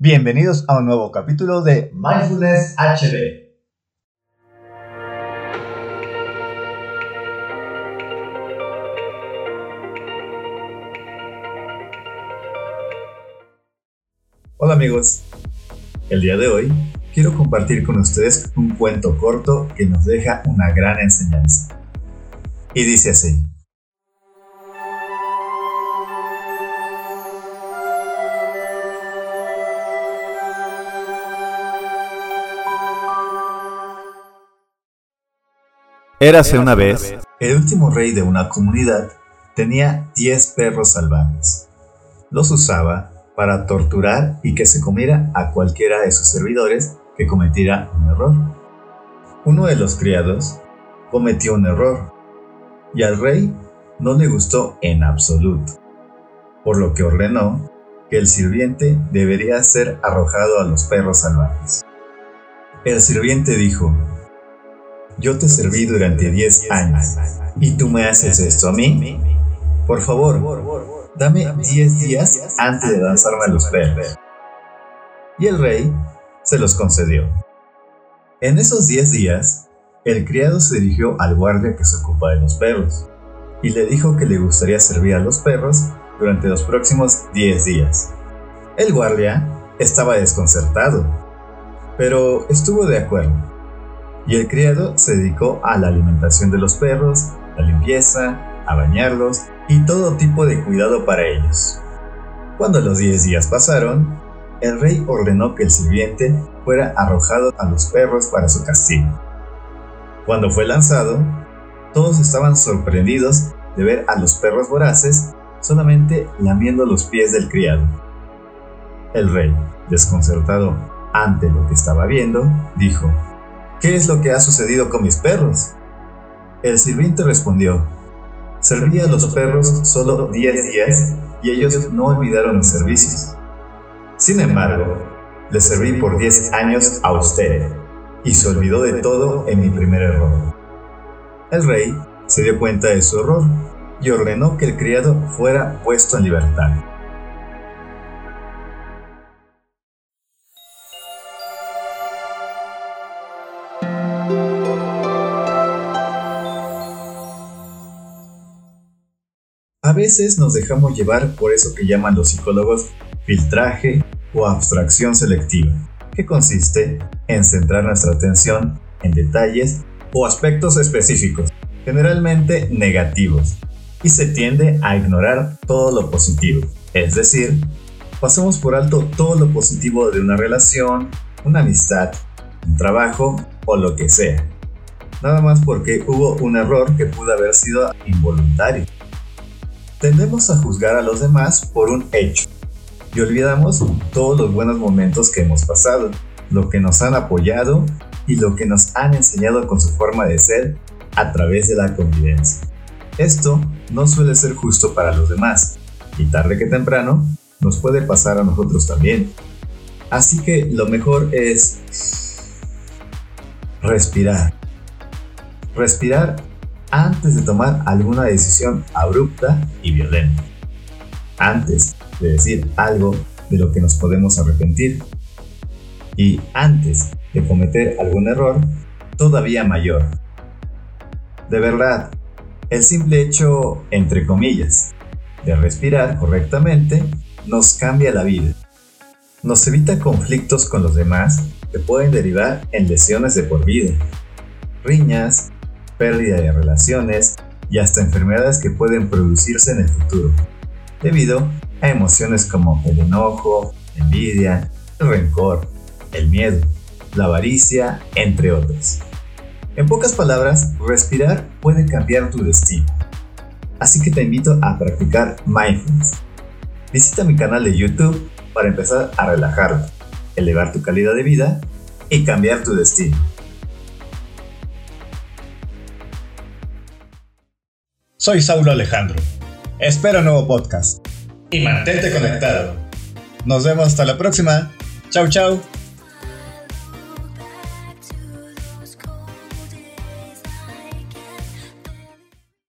Bienvenidos a un nuevo capítulo de Mindfulness HD. Hola amigos, el día de hoy quiero compartir con ustedes un cuento corto que nos deja una gran enseñanza. Y dice así. Érase una vez, el último rey de una comunidad tenía 10 perros salvajes. Los usaba para torturar y que se comiera a cualquiera de sus servidores que cometiera un error. Uno de los criados cometió un error y al rey no le gustó en absoluto, por lo que ordenó que el sirviente debería ser arrojado a los perros salvajes. El sirviente dijo, yo te serví durante 10 años y tú me haces esto a mí. Por favor, dame 10 días antes de lanzarme los perros. Y el rey se los concedió. En esos 10 días, el criado se dirigió al guardia que se ocupa de los perros y le dijo que le gustaría servir a los perros durante los próximos 10 días. El guardia estaba desconcertado, pero estuvo de acuerdo y el criado se dedicó a la alimentación de los perros, la limpieza, a bañarlos y todo tipo de cuidado para ellos. Cuando los 10 días pasaron, el rey ordenó que el sirviente fuera arrojado a los perros para su castigo. Cuando fue lanzado, todos estaban sorprendidos de ver a los perros voraces solamente lamiendo los pies del criado. El rey, desconcertado ante lo que estaba viendo, dijo, ¿Qué es lo que ha sucedido con mis perros? El sirviente respondió, serví a los perros solo 10 días y ellos no olvidaron mis servicios. Sin embargo, le serví por 10 años a usted y se olvidó de todo en mi primer error. El rey se dio cuenta de su error y ordenó que el criado fuera puesto en libertad. Veces nos dejamos llevar por eso que llaman los psicólogos filtraje o abstracción selectiva, que consiste en centrar nuestra atención en detalles o aspectos específicos, generalmente negativos, y se tiende a ignorar todo lo positivo. Es decir, pasamos por alto todo lo positivo de una relación, una amistad, un trabajo o lo que sea. Nada más porque hubo un error que pudo haber sido involuntario. Tendemos a juzgar a los demás por un hecho y olvidamos todos los buenos momentos que hemos pasado, lo que nos han apoyado y lo que nos han enseñado con su forma de ser a través de la convivencia. Esto no suele ser justo para los demás y tarde que temprano nos puede pasar a nosotros también. Así que lo mejor es respirar. Respirar antes de tomar alguna decisión abrupta y violenta. Antes de decir algo de lo que nos podemos arrepentir. Y antes de cometer algún error todavía mayor. De verdad, el simple hecho, entre comillas, de respirar correctamente nos cambia la vida. Nos evita conflictos con los demás que pueden derivar en lesiones de por vida, riñas, pérdida de relaciones y hasta enfermedades que pueden producirse en el futuro, debido a emociones como el enojo, envidia, el rencor, el miedo, la avaricia, entre otros. En pocas palabras, respirar puede cambiar tu destino. Así que te invito a practicar mindfulness. Visita mi canal de YouTube para empezar a relajarte, elevar tu calidad de vida y cambiar tu destino. Soy Saulo Alejandro. Espero nuevo podcast. Y mantente conectado. Nos vemos hasta la próxima. Chau, chau.